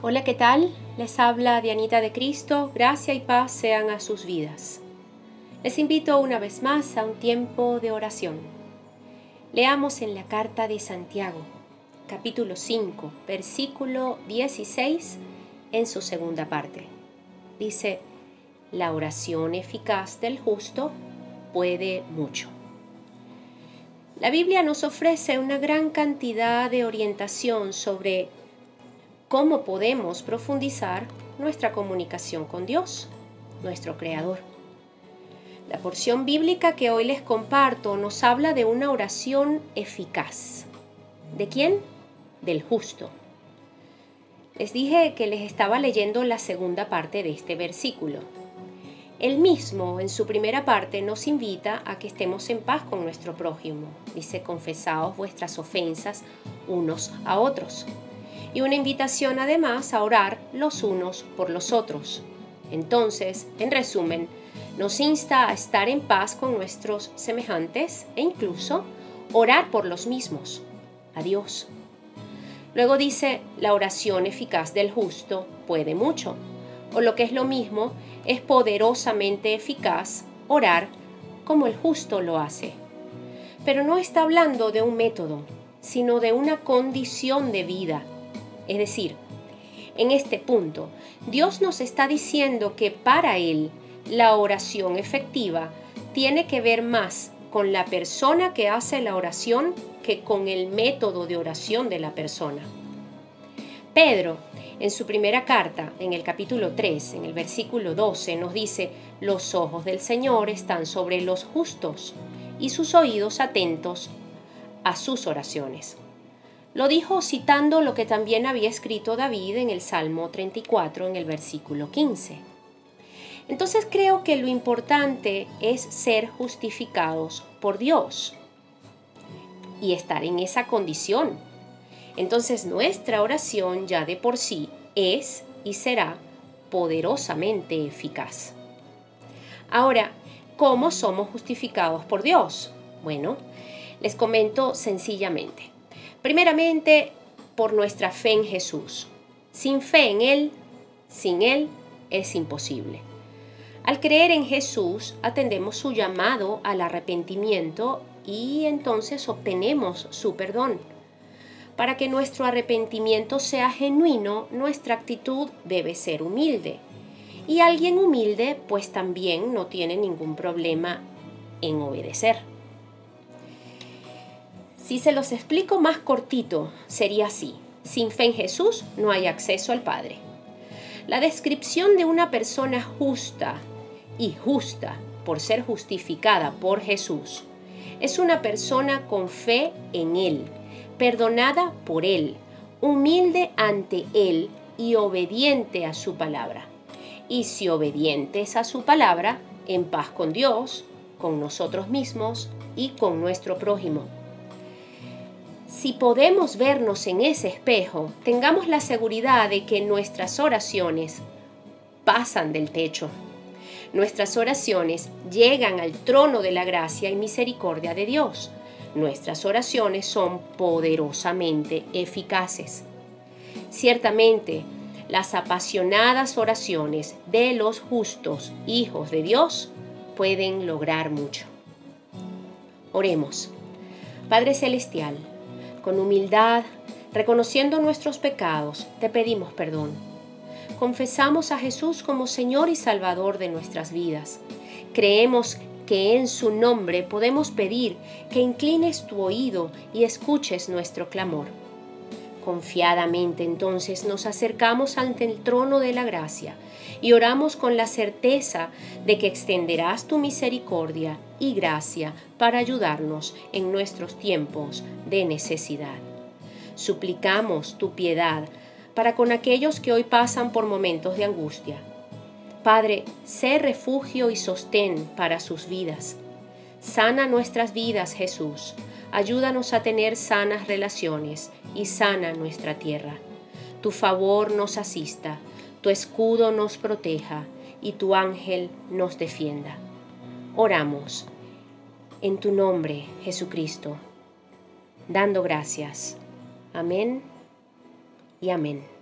Hola, ¿qué tal? Les habla Dianita de Cristo. Gracia y paz sean a sus vidas. Les invito una vez más a un tiempo de oración. Leamos en la carta de Santiago, capítulo 5, versículo 16, en su segunda parte. Dice, la oración eficaz del justo puede mucho. La Biblia nos ofrece una gran cantidad de orientación sobre cómo podemos profundizar nuestra comunicación con Dios, nuestro Creador. La porción bíblica que hoy les comparto nos habla de una oración eficaz. ¿De quién? Del justo. Les dije que les estaba leyendo la segunda parte de este versículo. Él mismo, en su primera parte, nos invita a que estemos en paz con nuestro prójimo. Dice, confesaos vuestras ofensas unos a otros y una invitación además a orar los unos por los otros. Entonces, en resumen, nos insta a estar en paz con nuestros semejantes e incluso orar por los mismos, a Dios. Luego dice, la oración eficaz del justo puede mucho, o lo que es lo mismo, es poderosamente eficaz orar como el justo lo hace. Pero no está hablando de un método, sino de una condición de vida es decir, en este punto, Dios nos está diciendo que para Él la oración efectiva tiene que ver más con la persona que hace la oración que con el método de oración de la persona. Pedro, en su primera carta, en el capítulo 3, en el versículo 12, nos dice, los ojos del Señor están sobre los justos y sus oídos atentos a sus oraciones. Lo dijo citando lo que también había escrito David en el Salmo 34 en el versículo 15. Entonces creo que lo importante es ser justificados por Dios y estar en esa condición. Entonces nuestra oración ya de por sí es y será poderosamente eficaz. Ahora, ¿cómo somos justificados por Dios? Bueno, les comento sencillamente. Primeramente, por nuestra fe en Jesús. Sin fe en Él, sin Él es imposible. Al creer en Jesús, atendemos su llamado al arrepentimiento y entonces obtenemos su perdón. Para que nuestro arrepentimiento sea genuino, nuestra actitud debe ser humilde. Y alguien humilde pues también no tiene ningún problema en obedecer. Si se los explico más cortito, sería así. Sin fe en Jesús no hay acceso al Padre. La descripción de una persona justa y justa por ser justificada por Jesús es una persona con fe en Él, perdonada por Él, humilde ante Él y obediente a su palabra. Y si obedientes a su palabra, en paz con Dios, con nosotros mismos y con nuestro prójimo. Si podemos vernos en ese espejo, tengamos la seguridad de que nuestras oraciones pasan del techo. Nuestras oraciones llegan al trono de la gracia y misericordia de Dios. Nuestras oraciones son poderosamente eficaces. Ciertamente, las apasionadas oraciones de los justos hijos de Dios pueden lograr mucho. Oremos. Padre Celestial, con humildad, reconociendo nuestros pecados, te pedimos perdón. Confesamos a Jesús como Señor y Salvador de nuestras vidas. Creemos que en su nombre podemos pedir que inclines tu oído y escuches nuestro clamor. Confiadamente entonces nos acercamos ante el trono de la gracia y oramos con la certeza de que extenderás tu misericordia y gracia para ayudarnos en nuestros tiempos de necesidad. Suplicamos tu piedad para con aquellos que hoy pasan por momentos de angustia. Padre, sé refugio y sostén para sus vidas. Sana nuestras vidas, Jesús. Ayúdanos a tener sanas relaciones y sana nuestra tierra. Tu favor nos asista tu escudo nos proteja y tu ángel nos defienda. Oramos en tu nombre, Jesucristo, dando gracias. Amén y amén.